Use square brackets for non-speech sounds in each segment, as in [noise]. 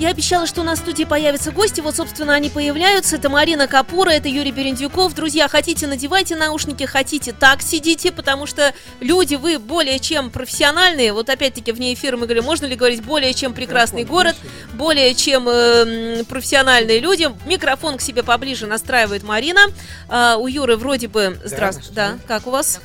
Я обещала, что у нас в студии появятся гости. Вот, собственно, они появляются. Это Марина Капура, это Юрий Берендюков. Друзья, хотите, надевайте наушники, хотите, так сидите, потому что люди, вы более чем профессиональные. Вот опять-таки вне эфира мы говорим, можно ли говорить более чем прекрасный город, более чем э, профессиональные люди. Микрофон к себе поближе настраивает Марина. А, у Юры вроде бы... Здравствуйте. Да, как у вас?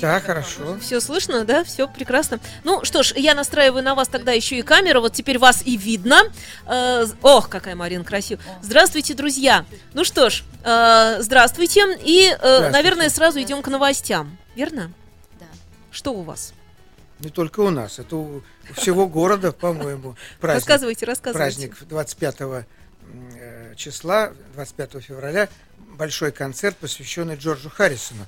Да, хорошо. Все слышно, да? Все прекрасно. Ну что ж, я настраиваю на вас тогда еще и камеру. Вот теперь вас и видно. Э, ох, какая Марина красивая. Здравствуйте, друзья. Ну что ж, э, здравствуйте. И, э, наверное, сразу идем к новостям. Верно? Да. Что у вас? Не только у нас, это у всего города, по-моему, [laughs] праздник. Рассказывайте, рассказывайте. Праздник 25 м, э, числа, 25 февраля, большой концерт, посвященный Джорджу Харрисону.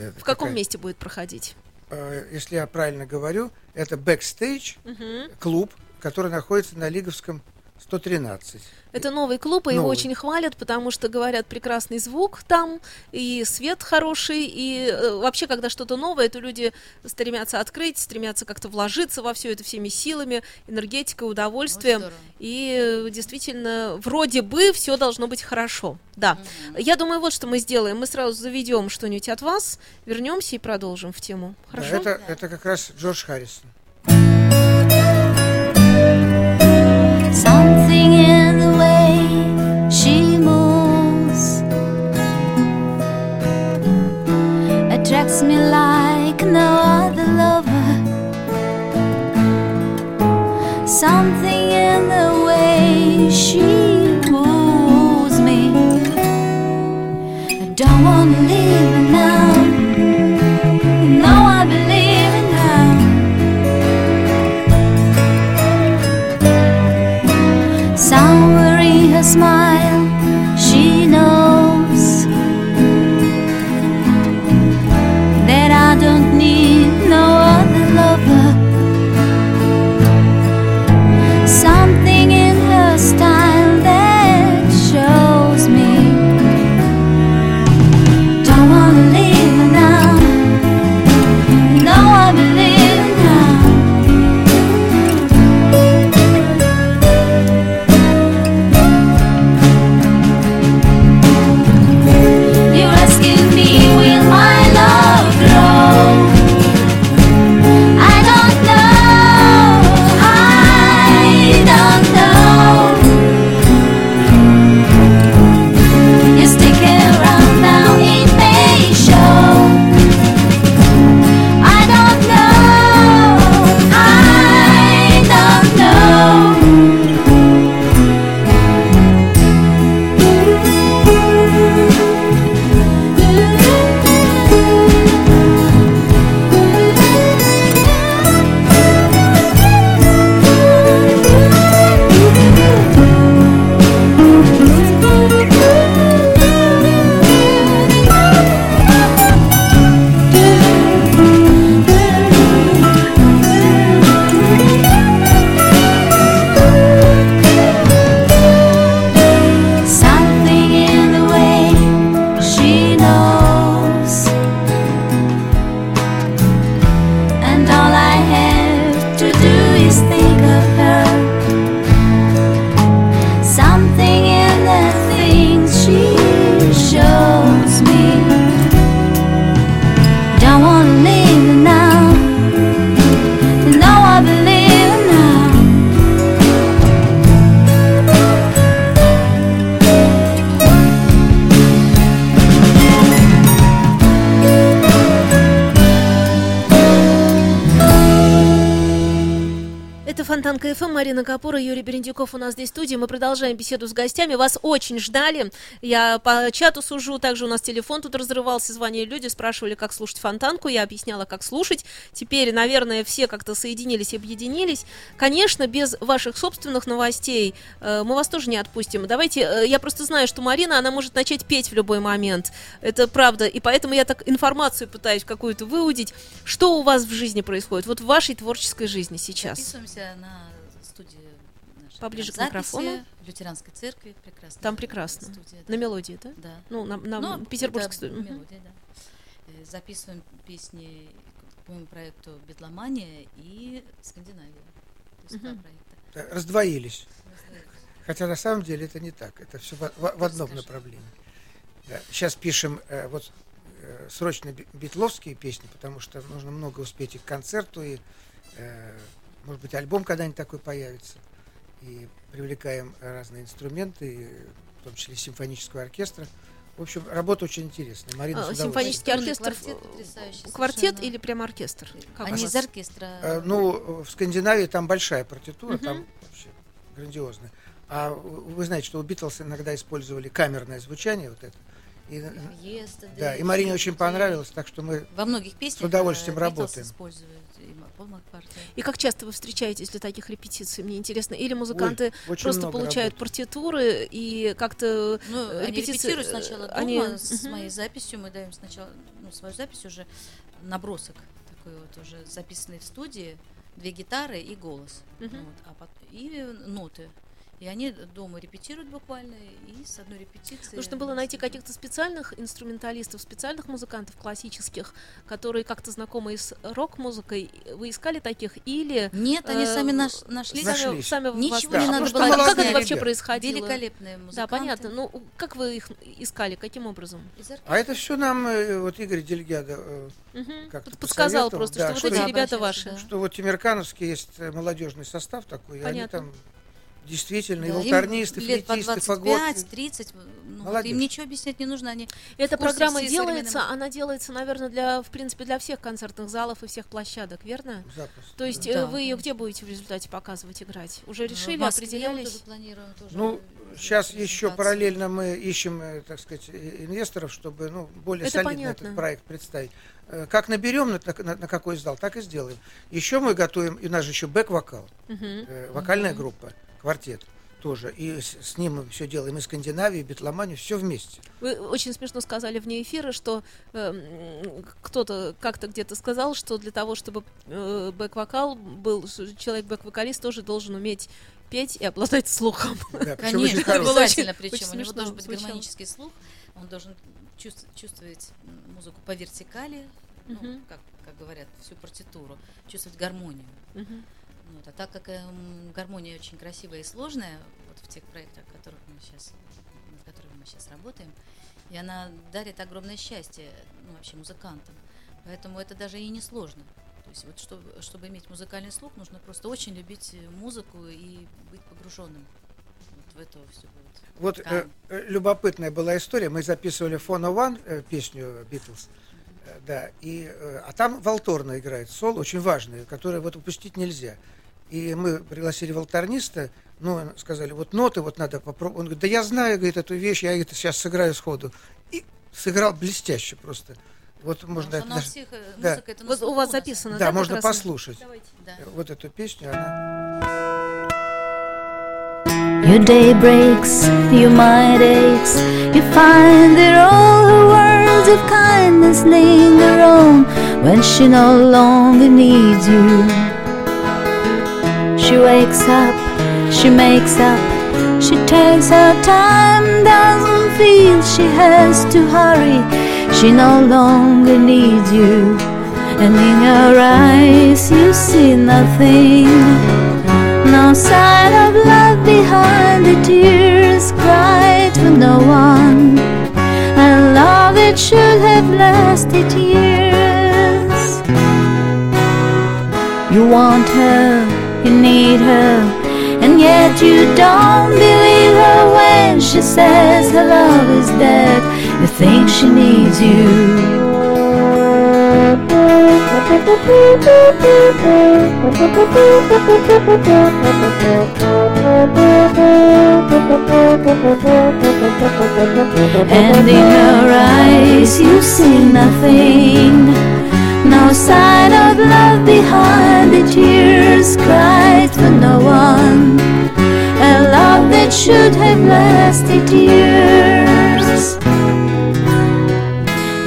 Это В каком такая, месте будет проходить? э, Если я правильно говорю, это бэкстейдж, Мгм. клуб, который находится на Лиговском 113. Это новый клуб, и его Новый. очень хвалят, потому что говорят прекрасный звук там, и свет хороший, и э, вообще, когда что-то новое, то люди стремятся открыть, стремятся как-то вложиться во все это всеми силами, энергетикой, удовольствием. здорово. и э, действительно, вроде бы все должно быть хорошо. Да. Я думаю, вот что мы сделаем. Мы сразу заведем что-нибудь от вас, вернемся и продолжим в тему. Да, Хорошо? это, это как раз Джордж Харрисон. Something Капура, Юрий Берендюков у нас здесь в студии. Мы продолжаем беседу с гостями. Вас очень ждали. Я по чату сужу. Также у нас телефон тут разрывался. Звонили люди, спрашивали, как слушать Фонтанку. Я объясняла, как слушать. Теперь, наверное, все как-то соединились и объединились. Конечно, без ваших собственных новостей э, мы вас тоже не отпустим. Давайте, э, я просто знаю, что Марина, она может начать петь в любой момент. Это правда. И поэтому я так информацию пытаюсь какую-то выудить. Что у вас в жизни происходит? Вот в вашей творческой жизни сейчас. Записываемся на Поближе к микрофону. в лютеранской церкви. Прекрасно. Там прекрасно. Студия, На мелодии, да? да. Ну, на, на Ну, петербургской студии. Мелодия, да. Э, Записываем песни по моему проекту «Бетломания» и «Скандинавия». То есть два Мгм. проекта. Да, Раздвоились. Хотя на самом деле это не так. Это все в, в- в одном Скажи. направлении. Да. Сейчас пишем э, вот э, срочно би- битловские песни, потому что нужно много успеть и к концерту, и э, может быть альбом когда-нибудь такой появится. И привлекаем разные инструменты, в том числе симфонического оркестра. В общем, работа очень интересная. Марина А, симфонический оркестр. квартет потрясающий Квартет или прям оркестр? Как Они из оркестра. Э, Ну, в Скандинавии там большая партитура, Мгм. там вообще грандиозная. А вы знаете, что у Битлз иногда использовали камерное звучание, вот это. И, э, Yesterday, да, и Марине очень понравилось, так что мы Во многих песнях С удовольствием э, работаем. используют и Ма- Пол Маккартни. И как часто вы встречаетесь для таких репетиций? Мне интересно. Или музыканты Ой, просто получают работы. партитуры и как-то Ну, э, они репетиции, репетируют э, сначала дома они- с моей записью. Мы даем сначала ну, свою запись уже набросок такой вот уже записанный в студии, две гитары и голос, Мгм. вот, а пот- и ноты. И они дома репетируют буквально, и с одной репетиции... Нужно было найти каких-то специальных инструменталистов, специальных музыкантов классических, которые как-то знакомы с рок-музыкой. Вы искали таких или... Нет, они э, сами наш, нашли. Сами, Нашлись. сами Ничего вас- не Да, надо было Как, это вообще ребята. происходило? Великолепные музыканты. Да, понятно. Ну, как вы их искали? Каким образом? А это все нам э, вот Игорь Дельгядо, э. Как-то Под- Подсказал просто, да, что вот что эти я ребята ваши. да. что вот Тимиркановский есть молодежный состав такой, и они Понятно. там действительно и Да, им волторнисты, лет по флейтисты, фаготы. 25-30, ну, вот Молодежь. им ничего объяснять не нужно, они Эта в программа делается, она делается, наверное, для, в принципе, для всех концертных залов и всех площадок, верно? Запросто, То есть да. э, Да, вы ее где будете в результате показывать, играть? Уже В решили, Москве мы определялись? тоже планируем тоже Ну, сейчас еще параллельно мы ищем, э, так сказать, э, инвесторов, чтобы ну, более Это солидно понятно. этот проект представить. Э, Как наберем, на, на- на какой сдал, так и сделаем. Еще мы готовим, и у нас же еще бэк-вокал, Мгм. э, вокальная группа, квартет тоже. И с, с ним мы все делаем, и Скандинавию, и Битломанию, все вместе. Вы очень смешно сказали вне эфира, что эм, кто-то как-то где-то сказал, что для того, чтобы э, бэк-вокал был, человек бэк-вокалист тоже должен уметь петь и обладать слухом. Да, Конечно, обязательно, очень- причем очень у него должен быть звучало. гармонический слух, он должен чувств- чувствовать музыку по вертикали, ну, Мгм. как, как говорят, всю партитуру, чувствовать гармонию. Мгм. Вот. А так как эм, гармония очень красивая и сложная, вот в тех проектах, которых мы сейчас, над которыми мы сейчас работаем, и она дарит огромное счастье ну, вообще музыкантам. Поэтому это даже и не сложно. То есть вот чтобы, чтобы иметь музыкальный слух, нужно просто очень любить э, музыку и быть погруженным вот в эту всю вот Вот э, э, любопытная была история. Мы записывали Фона Ван песню Битлз. Э, Да, и, э, а там волторна играет соло, очень важное, которое вот упустить нельзя. И мы пригласили волторниста, ну, сказали, вот ноты вот надо попробовать. Он говорит, да я знаю, говорит, эту вещь, я это сейчас сыграю сходу. И сыграл блестяще просто. Вот можно Потому это даже- всех, э, да. музыка это Вот у вас записано, Да, да, можно раз? послушать. Давайте. Да. Вот эту песню, она... Your day breaks, your mind aches. You find that all her words of kindness linger on when she no longer needs you. She wakes up, she makes up, she takes her time, doesn't feel she has to hurry. She no longer needs you, and in her eyes you see nothing. No sign of love behind the tears cried for no one. And love that should have lasted years. You want her, you need her, and yet you don't believe her when she says her love is dead. You think she needs you. And in her eyes you see nothing. No sign of love behind the tears cried for no one. A love that should have lasted years.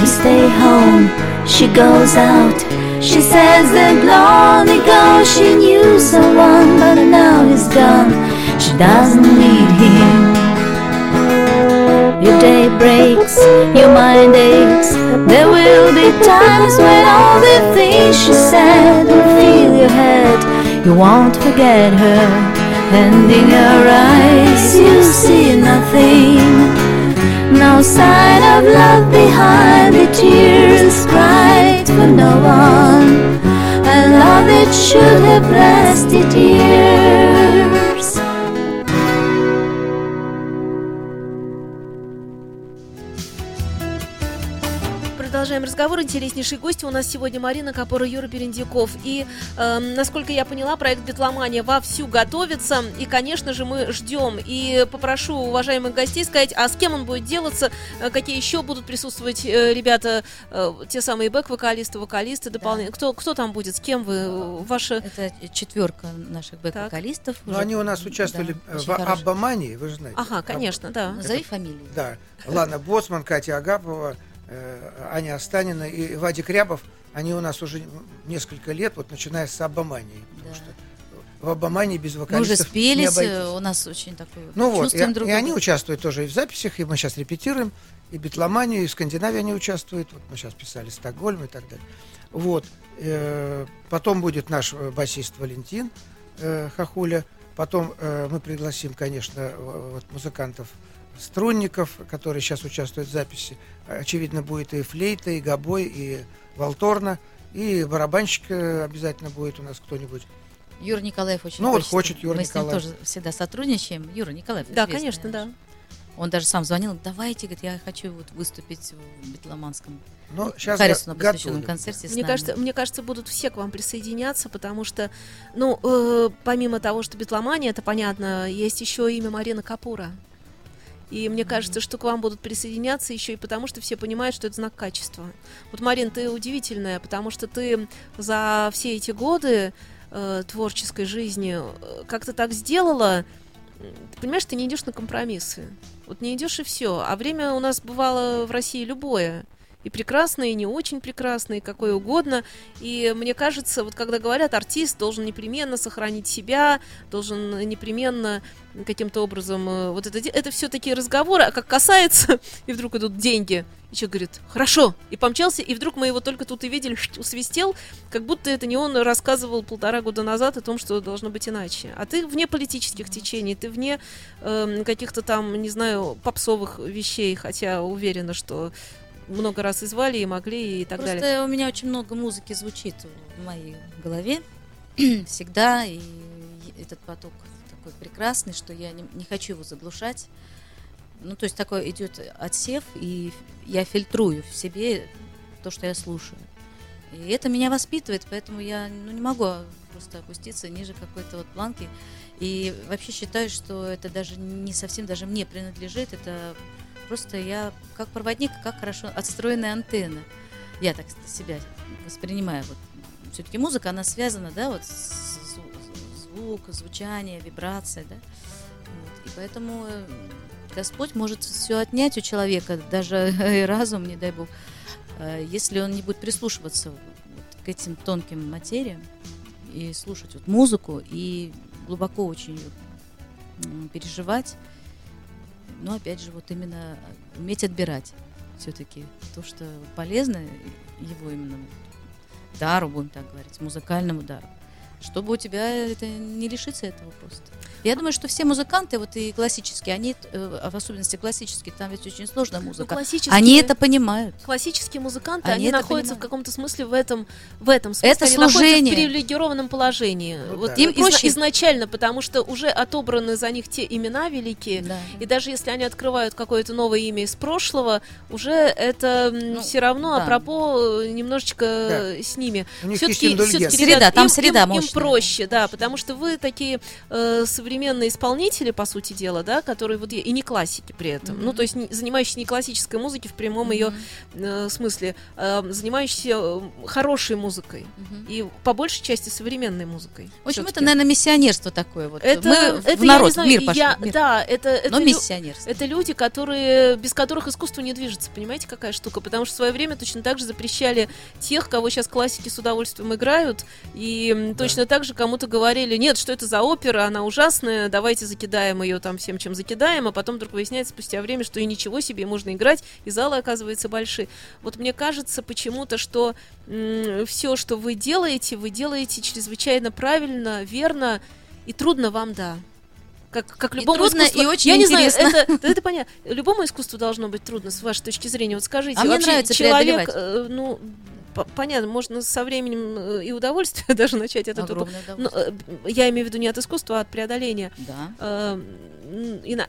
You stay home, she goes out. She says that long ago she knew someone, but now he's gone. She doesn't need him. Your day breaks, your mind aches. There will be times when all the things she said will fill your head. You won't forget her, and in her eyes you see nothing. No sign of love behind the tears cried for no one. A love that should have lasted years. Продолжаем разговор. Интереснейшие гости у нас сегодня Марина Капора, Юра Перендюков. И, эм, насколько я поняла, проект «Битломания» вовсю готовится. И, конечно же, мы ждем. И попрошу уважаемых гостей сказать, а с кем он будет делаться, э, какие еще будут присутствовать э, ребята, э, те самые бэк-вокалисты, вокалисты, дополнительные. Кто, кто там будет, с кем вы? э, Ваши... Это четверка наших бэк-вокалистов. Ну, они у нас участвовали Да, э, в. Аббамании, вы же знаете. Ага, конечно, да. Назови фамилии. Да. Лана Боцман, Катя Агапова, э, Аня Останина и Вадик Рябов, они у нас уже несколько лет, вот начиная с Аббамании. Потому Да. что в Аббамании без Мы уже вокалистов спелись, э, у нас очень такой Ну вот, и, чувствуем друг и они участвуют тоже и в записях, и мы сейчас репетируем, и Битломанию, и в Скандинавии они участвуют. Вот мы сейчас писали Стокгольм и так далее. Вот. э, потом будет наш э, басист Валентин э, Хахуля. Потом э, мы пригласим, конечно, вот музыкантов струнников, которые сейчас участвуют в записи. Очевидно, будет и флейта, и гобой, и валторна, и барабанщик э, обязательно будет у нас кто-нибудь. Юра Николаев очень Ну вот хочет. хочет Юра Мы с ним Николаев. тоже всегда сотрудничаем. Юра Николаев. Да, конечно, да. Он даже сам звонил, давайте, говорит, я хочу вот выступить в Битломанском Но сейчас Харрисону посвященном концерте с Мне нами. кажется, мне кажется, будут все к вам присоединяться, потому что, ну, э, помимо того, что битломания, это понятно, есть еще имя Марина Капура. И мне кажется, что к вам будут присоединяться еще и потому, что все понимают, что это знак качества. Вот, Марин, ты удивительная, потому что ты за все эти годы э, творческой жизни э, как-то так сделала. Ты понимаешь, ты не идешь на компромиссы. Вот не идешь и все. А время у нас бывало в России любое. И прекрасное, и не очень прекрасное, и какое угодно. И мне кажется, вот когда говорят, артист должен непременно сохранить себя, должен непременно каким-то образом э, вот это, это все такие разговоры, а как касается, [laughs] и вдруг идут деньги, и человек говорит, хорошо, и помчался, и вдруг мы его только тут и видели, усвистел, как будто это не он рассказывал полтора года назад о том, что должно быть иначе. А ты вне политических течений, ты вне эм, каких-то там, не знаю, попсовых вещей, хотя уверена, что много раз и звали, и могли, и так Просто далее. у меня очень много музыки звучит в моей голове [clears throat] всегда, и этот поток такой прекрасный, что я не, не хочу его заглушать. Ну, то есть такой идет отсев, и я фильтрую в себе то, что я слушаю. И это меня воспитывает, поэтому я ну, не могу просто опуститься ниже какой-то вот планки. И вообще считаю, что это даже не совсем даже мне принадлежит, это просто я как проводник, как хорошо отстроенная антенна. Я так себя воспринимаю. Вот. Все-таки музыка, она связана, да, вот с зву- звук, звучание, вибрация, да. Вот. И поэтому э, Господь может все отнять у человека, даже [laughs] и разум, не дай Бог, э, если он не будет прислушиваться вот к этим тонким материям и слушать вот музыку и глубоко очень переживать. Но опять же, вот именно уметь отбирать все-таки то, что полезно его именно дару, будем так говорить, музыкальному дару, чтобы у тебя это не лишиться этого просто. Я думаю, что все музыканты, вот и классические, они, э, в особенности классические, там ведь очень сложная Ну, музыка, классические- они это понимают. Классические музыканты, Они они, находятся понимают. в каком-то смысле в этом, в этом смысле. Это они находятся служение. в привилегированном положении. Ну вот да. Им проще. изначально, потому что уже отобраны за них те имена великие. Да. И даже если они открывают какое-то новое имя из прошлого, уже это Ну, все равно, да. апропо, э, немножечко э, с ними. У них есть Все-таки, индульгенция. Среда, там им, среда им- им мощная. Проще, да, потому что вы такие э, современные исполнители, по сути дела, да, которые вот и не классики при этом. Ну, то есть не- занимающиеся не классической музыкой в прямом ее э, смысле, э, занимающиеся э, хорошей музыкой Мгм. и по большей части современной музыкой. В общем, это, наверное, миссионерство такое вот. это, Мы это в народ, знаю, в мир пошли. я- мир. да, это, это Но лю- миссионерство. это люди, которые, без которых искусство не движется. Понимаете, какая штука? Потому что в свое время точно так же запрещали тех, кого сейчас классики с удовольствием играют. И точно так же кому-то говорили, нет, что это за опера, она ужасная, давайте закидаем ее там всем, чем закидаем. А потом вдруг выясняется спустя время, что и ничего себе, можно играть, и залы оказываются большие. Вот мне кажется почему-то, что все, что вы делаете, вы делаете чрезвычайно правильно, верно, и трудно вам, да. Как, как И любому трудно, искусству. и очень Я не интересно. знаю, это, это понятно. Любому искусству должно быть трудно, с вашей точки зрения. Вот скажите, А мне вообще нравится человек, э, ну, понятно, можно со временем э, и удовольствие [laughs] даже начать от этого. Но, э, я имею в виду не от искусства, а от преодоления. Да. Э,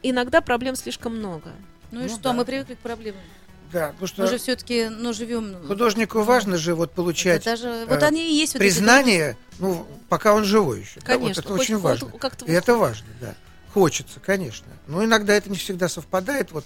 иногда проблем слишком много. Ну и Ну что, да. мы привыкли к проблемам. Да, потому что Мы же все-таки, ну, живем... художнику важно же вот получать Это же, вот э, они и есть вот эти признание, ну, пока он живой еще. Да, вот Конечно, это хоть- очень важно. как-то И это важно, да. Хочется, конечно. Но иногда это не всегда совпадает вот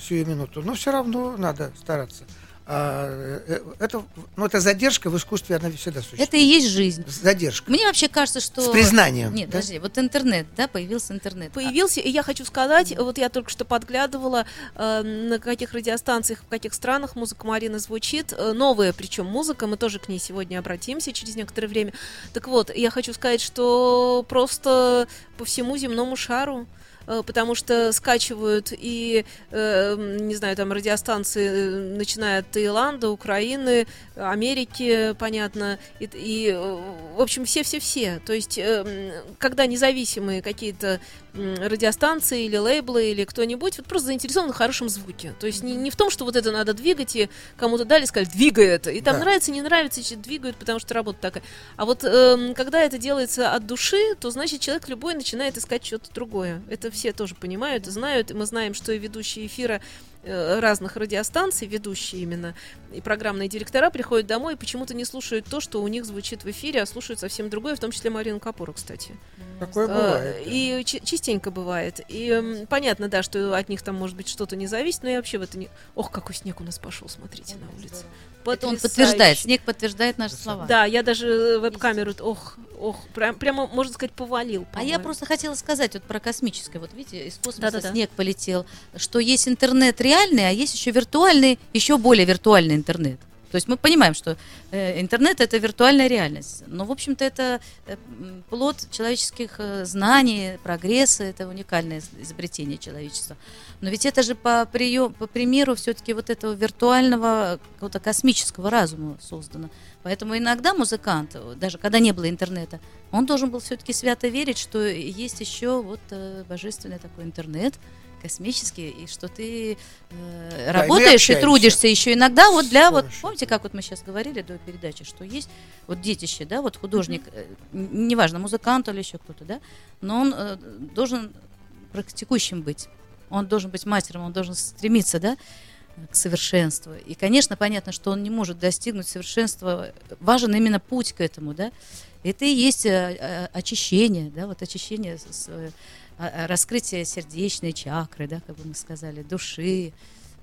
сию минуту, но все равно надо стараться. А, э, это, ну, эта задержка в искусстве, она всегда существует. Это и есть жизнь. Задержка. Мне вообще кажется, что... С признанием. Нет, да? подожди, вот интернет, да, появился интернет. А, Появился, и я хочу сказать, вот я только что подглядывала, э, на каких радиостанциях, в каких странах музыка Марины звучит, э, новая причем музыка, мы тоже к ней сегодня обратимся через некоторое время. Так вот, я хочу сказать, что просто по всему земному шару потому что скачивают и, э, не знаю, там радиостанции, э, начиная от Таиланда, Украины, Америки, понятно, и, и, э, в общем, все-все-все. То есть, э, когда независимые какие-то радиостанции или лейблы или кто-нибудь вот просто заинтересованы в хорошем звуке. То есть не, не в том, что вот это надо двигать, и кому-то дали, сказали, двигай это. И там Да. нравится, не нравится, значит, двигают, потому что работа такая. А вот эм, когда это делается от души, то значит человек любой начинает искать что-то другое. Это все тоже понимают и знают. Мы знаем, что и ведущие эфира э, разных радиостанций, ведущие именно, и программные директора приходят домой и почему-то не слушают то, что у них звучит в эфире, а слушают совсем другое, в том числе Марину Капуру, кстати. Такое Э, бывает. да. И чи- частенько бывает. И м, понятно, да, что от них там может быть что-то не зависит, но я вообще в это не... Ох, какой снег у нас пошел, смотрите на улице. Это он подтверждает, снег подтверждает наши слова. Да, я даже веб-камеру, ох, ох, прям, прямо, можно сказать, повалил. А я просто хотела сказать вот про космическое. Вот видите, из космоса Да-да-да. снег полетел, что есть интернет реальный, а есть еще виртуальный, еще более виртуальный интернет. То есть мы понимаем, что э, интернет это виртуальная реальность. Но, в общем-то, это э, плод человеческих э, знаний, прогресса, это уникальное из- изобретение человечества. Но ведь это же по, прием, по примеру все-таки вот этого виртуального, какого-то космического разума создано. Поэтому иногда музыкант, даже когда не было интернета, он должен был все-таки свято верить, что есть еще вот божественный такой интернет космический, и что ты э, работаешь и общаемся. трудишься еще иногда вот для вот Хорошо. помните, как вот мы сейчас говорили до передачи, что есть вот детище, да, вот художник, н- неважно музыкант или еще кто-то, да, но он э, должен практикующим быть, он должен быть мастером, он должен стремиться, да, к совершенству. И, конечно, понятно, что он не может достигнуть совершенства. Важен именно путь к этому, да. Это и есть э, э, очищение, да, вот очищение, раскрытие сердечной чакры, да, как бы мы сказали, души.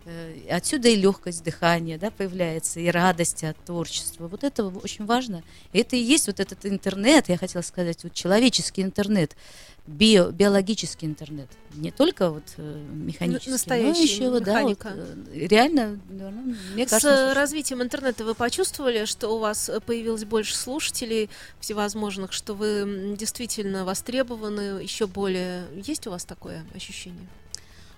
Э, Отсюда и легкость дыхания, да, появляется, и радость от творчества. Вот это очень важно. И это и есть вот этот интернет, я хотела сказать, вот человеческий интернет, био, биологический интернет. Не только вот э, механический, но настоящий, еще, вот, да, вот, механика. э, реально, ну, мне С кажется, слушай, развитием интернета вы почувствовали, что у вас появилось больше слушателей всевозможных, что вы действительно востребованы еще более? Есть у вас такое ощущение?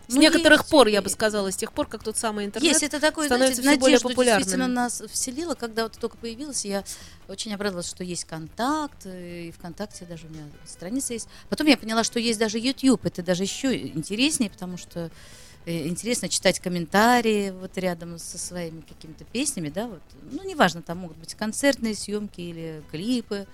С Ну, некоторых есть, пор, я бы сказала, с тех пор, как тот самый интернет Есть, это такое, становится знаете, все более надежду действительно популярным. нас вселило, когда вот только появилась, я очень обрадовалась, что есть контакт, и ВКонтакте даже у меня страница есть. Потом я поняла, что есть даже YouTube, это даже еще интереснее, потому что э, интересно читать комментарии вот рядом со своими какими-то песнями, да, вот. Ну, неважно, там могут быть концертные съемки или клипы.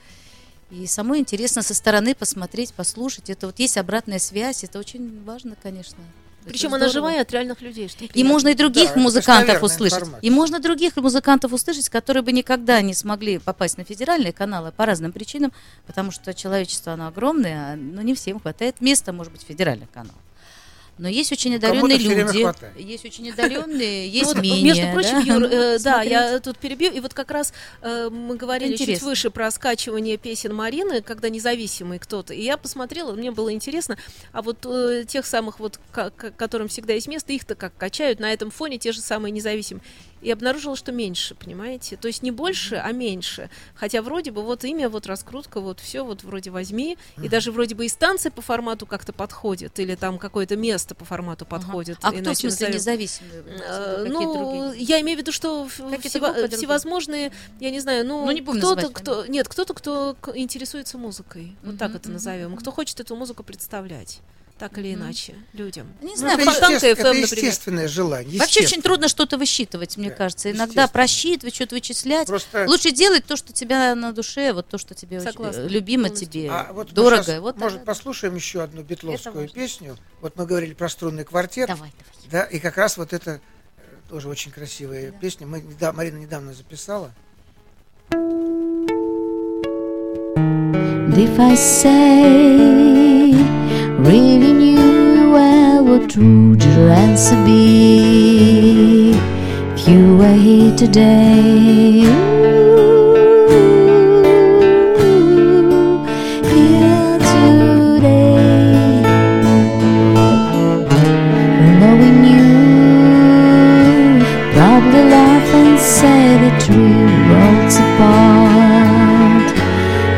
И самой интересно со стороны посмотреть, послушать. Это вот есть обратная связь, это очень важно, конечно. Причем она живая от реальных людей. Что И можно и других Да, музыкантов услышать. информация. И можно других музыкантов услышать, которые бы никогда не смогли попасть на федеральные каналы по разным причинам, потому что человечество, оно огромное, но не всем хватает места, может быть, федеральных каналов. Но есть очень одаренные люди, есть очень одаренные, Ну есть менее. Между прочим, да. Юр, э, да, я тут перебью. И вот как раз э, мы говорили чуть выше про скачивание песен Марины, когда независимый кто-то. И я посмотрела, мне было интересно, а вот э, тех самых вот, которым всегда есть место, их-то как качают на этом фоне те же самые независимые. И обнаружила, что меньше, понимаете? То есть не больше, а меньше. Хотя вроде бы вот имя, вот раскрутка, вот все вот вроде возьми. И даже вроде бы и станция по формату как-то подходит, или там какое-то место по формату Ага. подходит. А кто, в смысле, назовем. независимые? Э, Какие Ну, другие? я имею в виду, что в- Какие-то всева- группы другие. всевозможные, я не знаю, ну, Ну, не кто-то, кто, нет, кто-то, кто интересуется музыкой, вот так Мгм, это назовем, кто хочет эту музыку представлять, так или иначе, людям. Не Ну, знаю, это, Фонтанка естественно- FM, это например. естественное желание. Вообще очень трудно что-то высчитывать, мне Да, кажется. Иногда просчитывать, что-то вычислять. Просто Лучше делать то, что тебя на душе, вот то, что тебе очень, Согласна, э, любимо полностью. тебе, А вот дорого. вот может, это- послушаем еще одну битловскую песню. Вот мы говорили про струнный квартет. Давай, давай. Да, и как раз вот это э, тоже очень красивая песня. Мы, неда- Марина недавно записала. If I say, really knew well, what would your answer be if you were here today? Here today. Well, knowing you, probably laugh and say that we're worlds apart.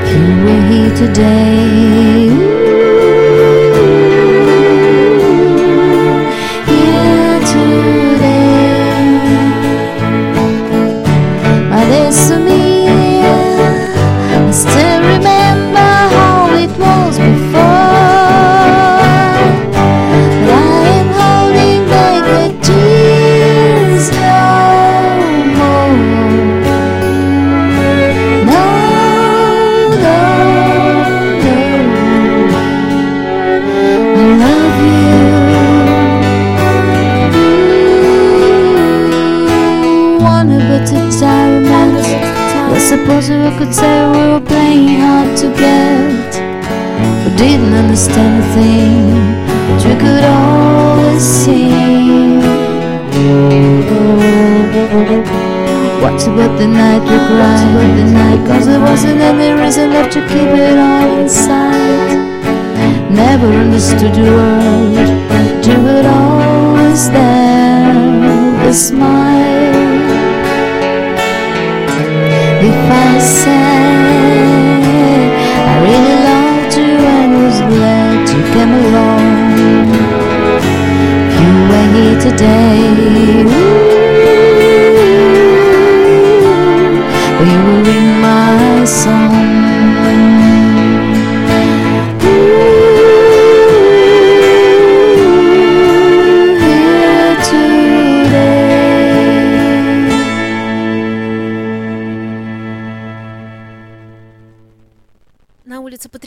If you were here today, The night we cried? About the night, cause there wasn't any reason left to keep it all inside. Never understood the world, but you were always there with a smile. If I said I really loved you and was glad you came along, you were here today, my song.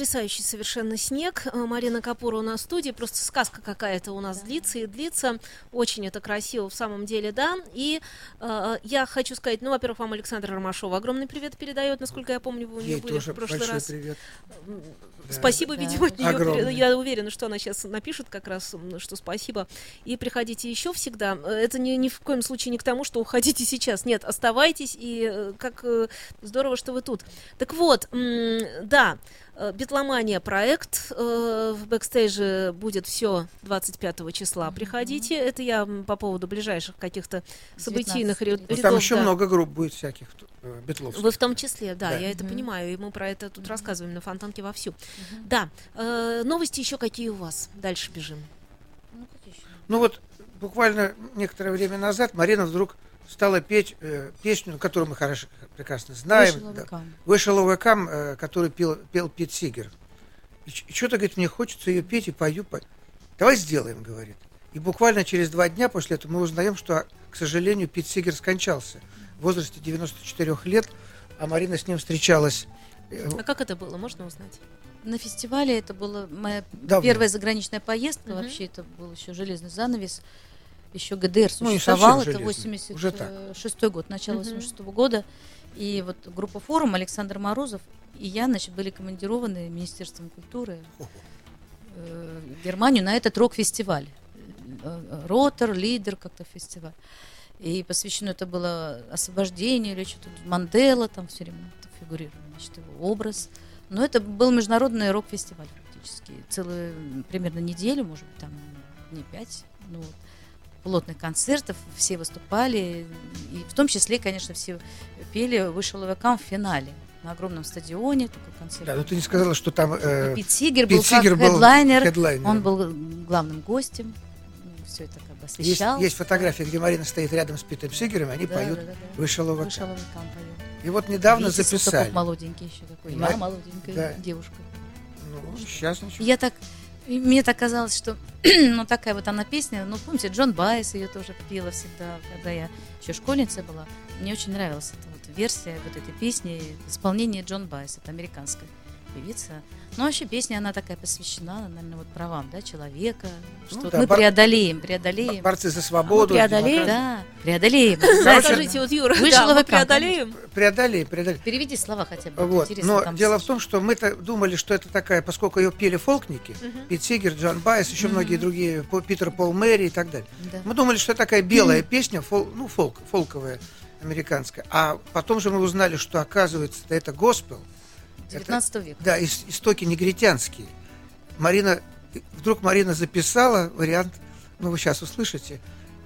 Потрясающий совершенно снег. Э, Марина Капура у нас в студии. Просто сказка какая-то у нас длится и длится. Очень это красиво в самом деле, да. И э, я хочу сказать, ну, во-первых, вам Александр Ромашова огромный привет передает, насколько я помню, вы у нее Ей были тоже в прошлый большой раз. привет. Спасибо, Да. видимо, от нее. Огромное. Я уверена, что она сейчас напишет как раз, м, что спасибо. И приходите еще всегда. Э, Это ни, ни в коем случае не к тому, что уходите сейчас. Нет, оставайтесь. И э, как э, здорово, что вы тут. Так вот, да, Битломания проект. В бэкстейже будет все 25 числа. Приходите. Это я по поводу ближайших каких-то событийных 19. Ну, рядов. там еще да. много групп будет всяких битловских. Вы в том числе, да, Да. я это Мгм. понимаю, и мы про это тут рассказываем на Фонтанке вовсю. Да, э, новости еще какие у вас? Дальше бежим. Ну, какие еще? Ну вот буквально некоторое время назад Марина вдруг стала петь э, песню, которую мы хорошо, прекрасно знаем. Вышел да. Овекам. Вышел Овекам, э, который пел, пел Пит Сигер. И, что-то, говорит, мне хочется ее петь и пою. по- Давай сделаем, говорит. И буквально через два дня после этого мы узнаем, что, к сожалению, Пит Сигер скончался в возрасте 94 лет, а Марина с ним встречалась. э, А как это было, можно узнать? На фестивале это была моя Давно. первая заграничная поездка. Мгм. Вообще это был еще железный занавес. Еще ГДР Ну, не существовал. совсем это железный, уже так. 86 год, начало Мгм. 86 года. И вот группа форум Александр Морозов и я, значит, были командированы Министерством культуры э, в Германию на этот рок-фестиваль. Э, э, Ротор, лидер как-то фестиваль. И посвящено это было освобождению или что-то Мандела, там все время фигурировал, значит, его образ. Но это был международный рок-фестиваль фактически. Целую примерно неделю, может быть, там не пять. Ну, вот, плотных концертов, все выступали. И в том числе, конечно, все пели «Вышел Овекам» в финале на огромном стадионе, такой концерт. Да, но ты не сказала, что там э, Пит Сигер Пит был Сигер как был хедлайнер, хедлайнером. он был главным гостем. Все это как бы Есть, освещал. есть фотография, где Марина стоит рядом с Питом Сигером, они Да, поют да, да, да. «Вышел Овекам». Вышел. И вот недавно Витя записали. Салтыков молоденький еще такой. Да. Я молоденькая Да. девушка. Ну, сейчас ничего. Я так, мне так казалось, что [clears throat] ну такая вот она песня, ну помните, Джон Байес ее тоже пела всегда, когда я еще школьница была. Мне очень нравилась эта вот версия вот этой песни, исполнение Джон Байес, это американская певица. Ну вообще песня, она такая посвящена, наверное, вот правам, да, человека, что Ну да, мы бор- преодолеем, преодолеем. Борцы за свободу. А мы преодолеем? Да, преодолеем. Знаете, Скажите, вот, Юра, Вышел да, мы преодолеем? Преодолеем, преодолеем. Переведи слова хотя бы. Вот. интересно Но там дело в том, что мы-то думали, что это такая, поскольку ее пели фолкники, Мгм. Пит Сигер, Джон Байес, еще многие другие, Питер Пол Мэри и так далее. Да. Мы думали, что это такая белая песня, фол- ну, фолк, фолковая, американская. А потом же мы узнали, что, оказывается, это госпел. 19 века. Да, ис- истоки негритянские. Марина, вдруг Марина записала вариант, ну вы сейчас услышите,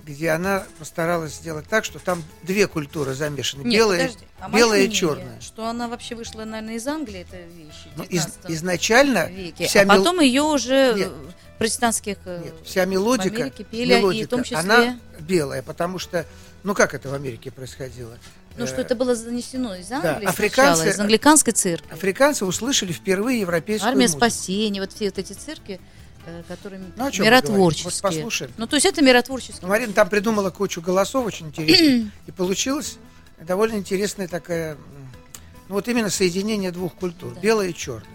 где она постаралась сделать так, что там две культуры замешаны, Нет, белая, подожди. А белая и черная. Что она вообще вышла, наверное, из Англии, это вещь. Ну, из- 19 изначально веке. вся а мел- потом ее уже Нет. протестантских э, Нет, вся мелодика, в Америке пели, и в мелодика, том числе, она белая, потому что, ну как это в Америке происходило? Ну Э, что это было занесено из Англии африканцы- сначала, из англиканской церкви. Африканцы услышали впервые европейскую Армия музыку. спасения, вот все вот эти церкви, э, которые Ну, миротворческие. Вот. Ну, то есть это миротворческие. Ну, Марина там придумала кучу голосов очень интересных, [clears throat] и получилась довольно интересная такая, м, ну вот именно соединение двух культур, Да. белой и черной.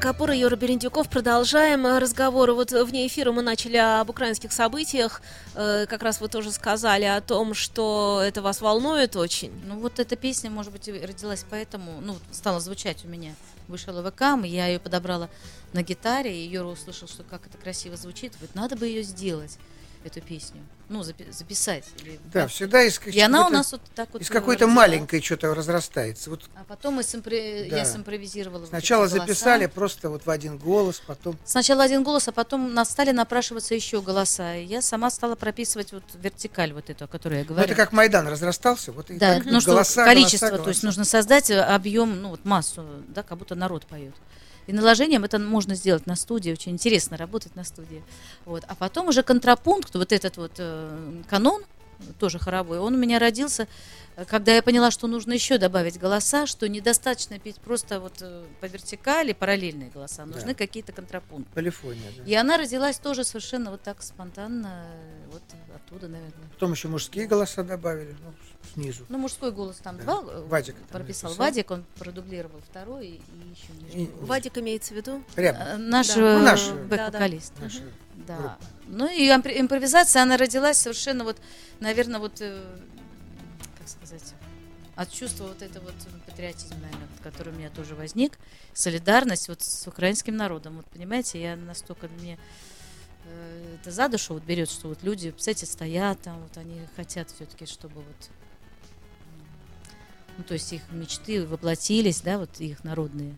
Капура и Юра Берендюков. Продолжаем э, разговор. Вот вне эфира мы начали об украинских событиях. Э, Как раз вы тоже сказали о том, что это вас волнует очень. Ну вот эта песня, может быть, родилась поэтому, ну, стала звучать у меня. Вышел ВК, я ее подобрала на гитаре, и Юра услышал, что как это красиво звучит. Говорит, надо бы ее сделать, эту песню. Ну, запи- записать. или- Да, всегда из, И она у нас вот так вот из какой-то маленькой что-то разрастается. Вот А потом мы симпри- Да. я симпровизировала. вот сначала голоса. записали просто вот в один голос, потом Сначала один голос, а потом нас стали напрашиваться еще голоса. И я сама стала прописывать вот вертикаль вот эту, о которой я Ну, говорю. это как Майдан разрастался, вот и Да, так ну что, голоса, количество, голоса, то есть голоса. нужно создать э, объем, ну вот массу, да, как будто народ поет. И наложением это можно сделать на студии, очень интересно работать на студии. Вот. А потом уже контрапункт, вот этот вот э, канон, тоже хоровой, он у меня родился, когда я поняла, что нужно еще добавить голоса, что недостаточно петь просто вот э, по вертикали параллельные голоса, нужны Да. какие-то контрапункты. Полифония, да. И она родилась тоже совершенно вот так спонтанно, э, вот оттуда, наверное. Потом еще мужские голоса добавили, ну, снизу. Ну, мужской голос там Да. два э, Вадик там прописал. написал. Вадик, он продублировал второй и, еще нижний И-. Вадик имеется в виду? Прямо. Э, Наш, Да. э, Ну, наш, бэк-вокалист. наша Да. группа. Ну и импр- импровизация, она родилась совершенно вот, наверное, вот, э, как сказать, от чувства вот этого вот патриотизма, наверное, вот, который у меня тоже возник, солидарность вот с украинским народом. Вот понимаете, я настолько мне э, это за душу вот берет, что вот люди, кстати, стоят там, вот они хотят все-таки, чтобы вот ну, то есть их мечты воплотились, да, вот их народные.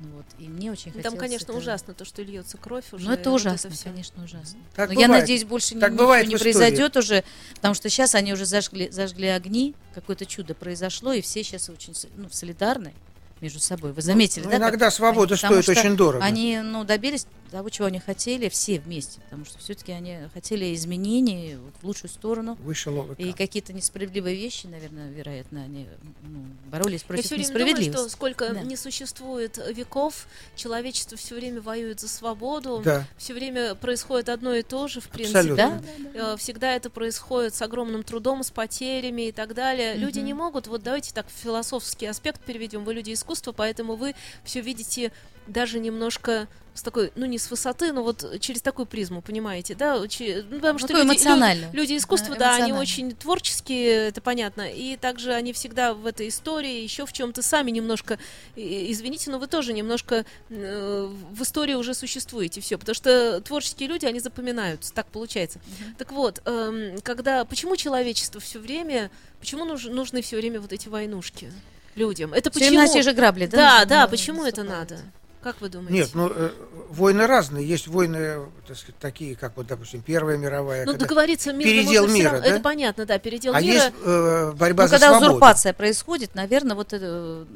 Ну, вот, и мне очень Там, хотелось конечно, это- ужасно то, что льется кровь уже. ну, это вот ужасно, всё. конечно, ужасно. Так Но я бывает. надеюсь, больше Так ничего бывает не произойдет уже, потому что сейчас они уже зажгли, зажгли огни, какое-то чудо произошло, и все сейчас очень ну, солидарны между собой. Вы заметили, Ну, да? как иногда свобода они- стоит что очень дорого. Они ну, добились того, чего они хотели, все вместе, потому что все-таки они хотели изменений вот, в лучшую сторону. Вышел ОВК. И какие-то несправедливые вещи, наверное, вероятно, они ну, боролись Я против все время думаю, несправедливости. что сколько Да. не существует веков, человечество все время воюет за свободу. Да, Все время происходит одно и то же, в принципе. абсолютно. Да? Э, Всегда это происходит с огромным трудом, с потерями и так далее. Люди Мгм. не могут, вот давайте так философский аспект переведем. Вы люди искусства, поэтому вы все видите даже немножко с такой, ну не с высоты, но вот через такую призму, понимаете, да? Че- ну, потому что Такое люди, эмоционально. лю- люди искусства, Э, да, они очень творческие, это понятно, и также они всегда в этой истории, еще в чем-то сами немножко, извините, но вы тоже немножко э, в истории уже существуете, все, потому что творческие люди, они запоминаются, так получается. Так вот, эм, когда, почему человечество все время, почему нуж- нужны все время вот эти войнушки людям? Это Всё почему? те же грабли, да? Да, да, почему это надо? Как вы думаете? Нет, ну, э, войны разные. Есть войны, так сказать, такие, как вот, допустим, Первая мировая. ну, когда- договориться мирно передел можно мира, равно- да? Это понятно, да, передел А мира. есть э, борьба Ну, за когда свободу. узурпация происходит, наверное, вот это,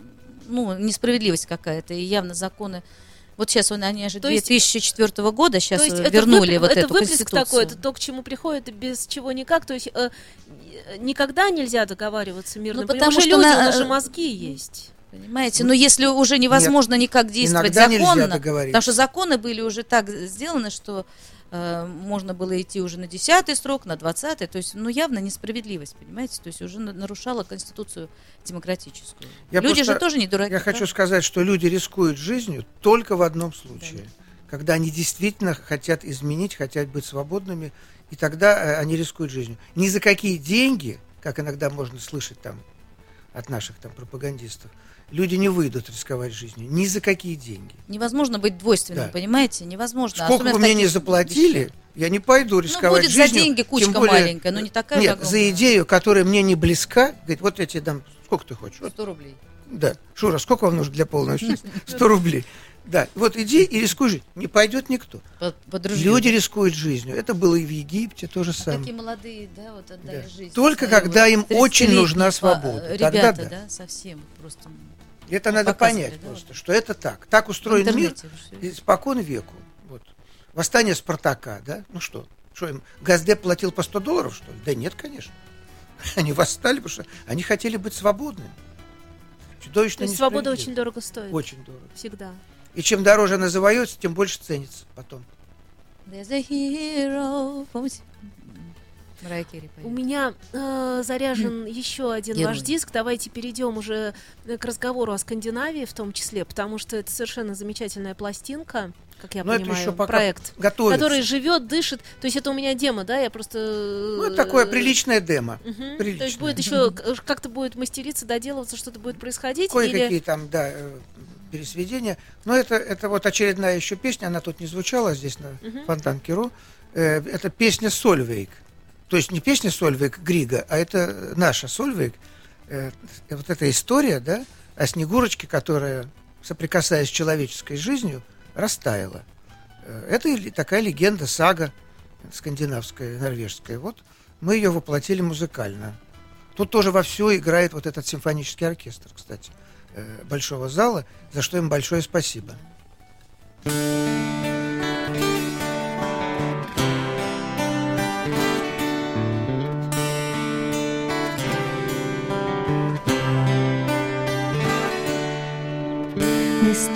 ну, несправедливость какая-то, и явно законы. Вот сейчас он, они же То есть- 2004 года сейчас то есть э, это вернули вып- вот это эту выплеск конституцию. такой, это то, к чему приходит, и без чего никак. То есть э, никогда нельзя договориваться мирно. Ну, потому что что люди, на- у нас же мозги есть. Понимаете, но если уже невозможно никак действовать законно, потому что законы были уже так сделаны, что э, можно было идти уже на 10 срок, на 20 то есть, ну, явно несправедливость, понимаете, то есть уже на- нарушала конституцию демократическую. Я Люди просто- же тоже не дураки. Я хочу правда? сказать, что люди рискуют жизнью только в одном случае. Когда они действительно хотят изменить, хотят быть свободными, и тогда э, они рискуют жизнью. Ни за какие деньги, как иногда можно слышать там от наших там пропагандистов, люди не выйдут рисковать жизнью. Ни за какие деньги. Невозможно быть двойственным, Да. понимаете, невозможно. Сколько Особенно бы мне не заплатили, вещах. я не пойду рисковать будет за жизнью. деньги кучка более- маленькая, но не такая Нет, за огромная. идею, которая мне не близка, говорит, вот я тебе дам, сколько ты хочешь? Вот 100 рублей. Да. Шура, сколько вам нужно для полного [laughs] счастья? 100 рублей. Да. Вот иди и рискуй жить. Не пойдет никто. Под, под ружьем. Люди рискуют жизнью. Это было и в Египте то же А самое. Такие молодые, да, вот отдали Да. жизнь. Только когда им очень 30-летние нужна па- свобода. э, Тогда Ребята, да. да, совсем просто. Это Ну, надо понять да, просто, что это так. Так устроен мир испокон веку. Вот. Восстание Спартака, да? Ну что? Что им, Газдеп платил по 100 долларов, что ли? Да нет, конечно. [laughs] Они восстали, потому что они хотели быть свободными. Чудовищно То есть свобода очень дорого стоит. Очень дорого. Всегда. И чем дороже она завоется, тем больше ценится потом. There's a hero. Помните? Марайя Керри У меня э, заряжен еще один Я ваш думаю. диск. Давайте перейдем уже э, к разговору о Скандинавии в том числе, потому что это совершенно замечательная пластинка, как я Но это понимаю, еще пока проект, готовится. который живет, дышит. То есть это у меня демо, да? Я просто. Ну, это такое приличное демо. Мгм. То есть приличное. будет еще к- как-то будет мастериться, доделываться, что-то будет происходить. Кое-какие или... там, да, э, пересведения. Но это, это вот очередная еще песня, она тут не звучала здесь на Мгм. Фонтанке.ру. Э, Это песня Сольвейк. То есть не песня Сольвейк Грига, а это наша Сольвейк. Э, Вот эта история, да, о Снегурочке, которая, соприкасаясь с человеческой жизнью, растаяла. Э, Это такая легенда, сага скандинавская, норвежская. Вот мы ее воплотили музыкально. Тут тоже вовсю играет вот этот симфонический оркестр, кстати, э, большого зала, за что им большое спасибо. This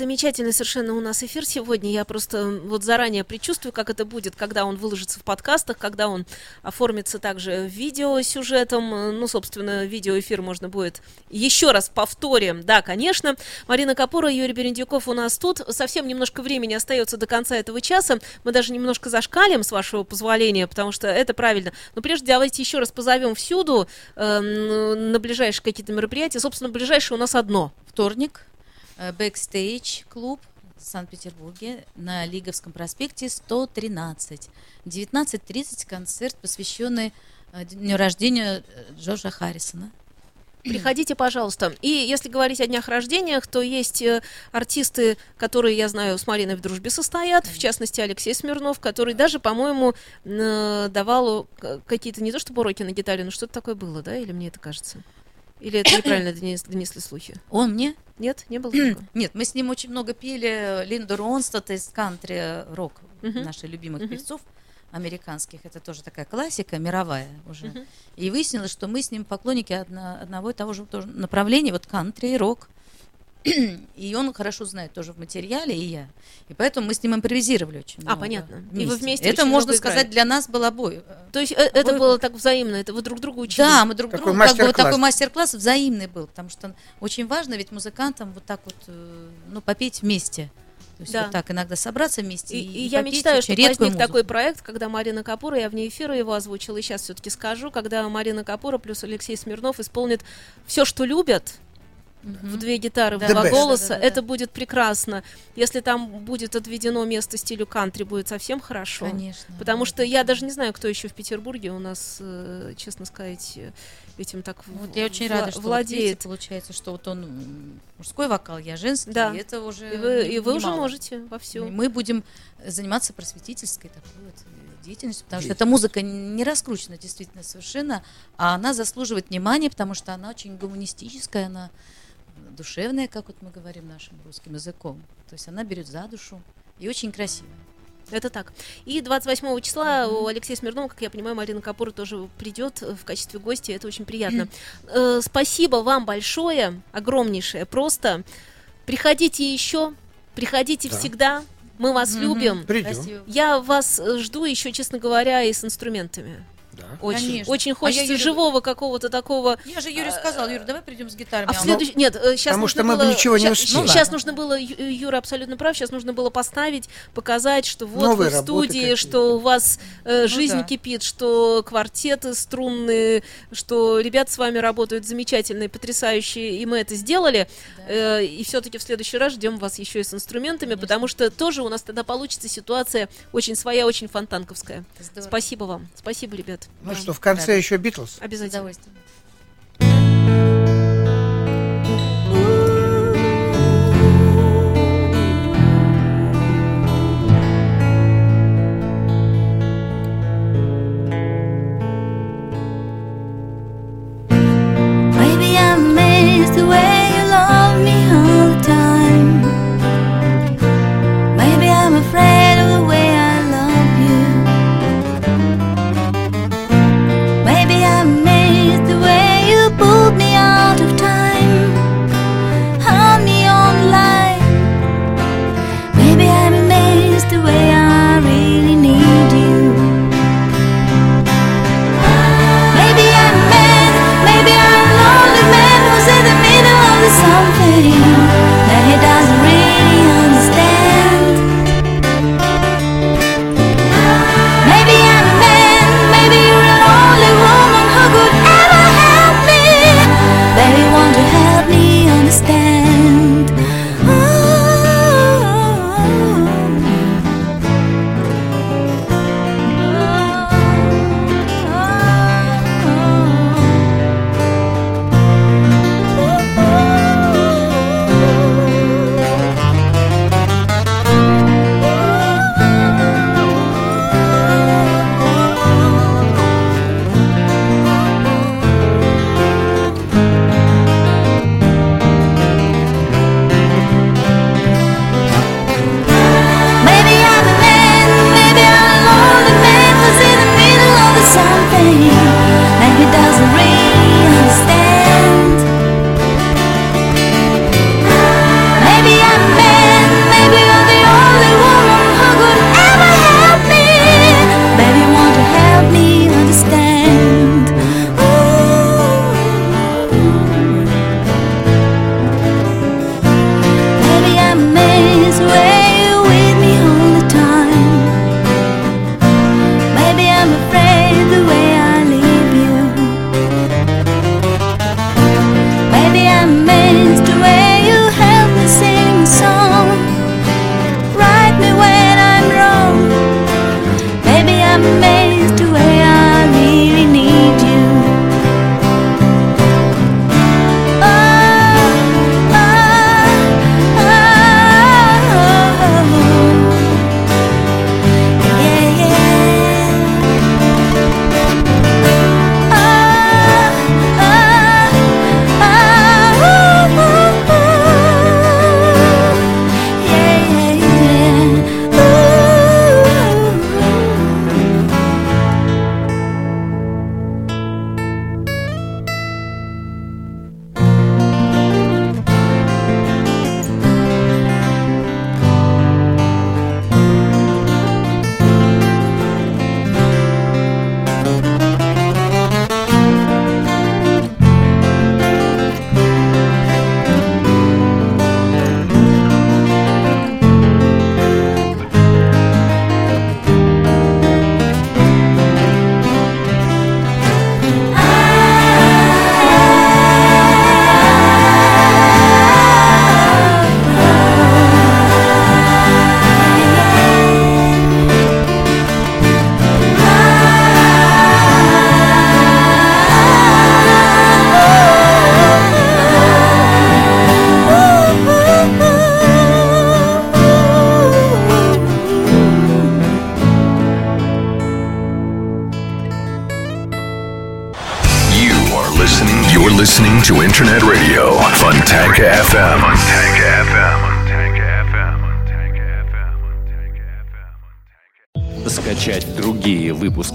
Замечательный совершенно у нас эфир сегодня. Я просто вот заранее предчувствую, как это будет, когда он выложится в подкастах, когда он оформится также видеосюжетом. Ну, собственно, видеоэфир можно будет еще раз повторим. Да, конечно. Марина Капура, Юрий Берендюков у нас тут. Совсем немножко времени остается до конца этого часа. Мы даже немножко зашкалим, с вашего позволения, потому что это правильно. Но прежде давайте еще раз позовем всюду э, на ближайшие какие-то мероприятия. Собственно, ближайшее у нас одно. Вторник, Бэкстейдж клуб в Санкт-Петербурге на Лиговском проспекте 113. 19.30 концерт, посвященный э, дню рождения э, Джорджа Харрисона. [clears throat] Приходите, пожалуйста. И если говорить о днях рождениях, то есть э, артисты, которые, я знаю, с Мариной в дружбе состоят, в частности, Алексей Смирнов, который даже, по-моему, э, давал э, какие-то, не то чтобы уроки на гитаре, но что-то такое было, да, или мне это кажется? Или это неправильно донес- донесли слухи? Он мне? Нет, не было такого? Нет, мы с ним очень много пели Линду Ронстад из кантри-рок, наших любимых певцов американских. Это тоже такая классика, мировая уже. И выяснилось, что мы с ним поклонники одно- одного и того же тоже направления, вот кантри и рок. [clears throat] И он хорошо знает тоже в материале, и я. И поэтому мы с ним импровизировали очень А, много понятно. И вы вместе Это, можно сказать, играли. для нас был обои. То есть э, это Вы- было так взаимно, это вы друг друга учили? Да, мы друг Такой другу, как бы вот такой мастер-класс взаимный был, потому что очень важно ведь музыкантам вот так вот, э, ну, попеть вместе. То есть Да. вот так иногда собраться вместе И, и, и я попеть мечтаю, что возник такой проект, когда Марина Капура, я вне эфира его озвучила, и сейчас все-таки скажу, когда Марина Капура плюс Алексей Смирнов исполнит все, что любят, в две гитары, в два голоса, это будет прекрасно. Если там будет отведено место стилю кантри, будет совсем хорошо. Конечно. Потому что я даже не знаю, кто еще в Петербурге у нас, э, честно сказать, этим так в- Вот я очень рада, что вот видите, владеет. получается, что вот он мужской вокал, я женский, Да. и это уже и вы, и вы уже можете вовсю. И Мы будем заниматься просветительской такой вот э, деятельностью, потому что эта музыка не раскручена действительно совершенно, а она заслуживает внимания, потому что она очень гуманистическая, она душевная, как вот мы говорим нашим русским языком. То есть она берет за душу и очень красивая. Это так. И 28 числа у Алексея Смирнова, как я понимаю, Марина Капура тоже придет э, в качестве гостя. Это очень приятно. Э, Спасибо вам большое, огромнейшее. Просто приходите еще, приходите Да. всегда. Мы вас Мгм. любим. Придем. Я вас жду еще, честно говоря, и с инструментами. Да. Очень, Конечно. очень А я хочется Юрию- живого какого-то такого. Я же Юре сказала, Юра, давай придем с гитарами. А в он- следующий... Нет, сейчас потому нужно что мы бы было... ничего не успели. Ну, Ну, сейчас нужно было, Ю- Юра абсолютно прав, сейчас нужно было поставить, показать, что вот Новые вы в студии, какие-то. что у вас э, жизнь да. кипит, что квартеты струнные, что ребята с вами работают замечательные, потрясающие, и мы это сделали. Э, и все-таки в следующий раз ждем вас еще и с инструментами, Конечно. потому что тоже у нас тогда получится ситуация очень своя, очень фонтанковская. Здорово. Спасибо вам. Спасибо, ребят. Ну Да. что, в конце Да. еще Битлз. С Обязательно.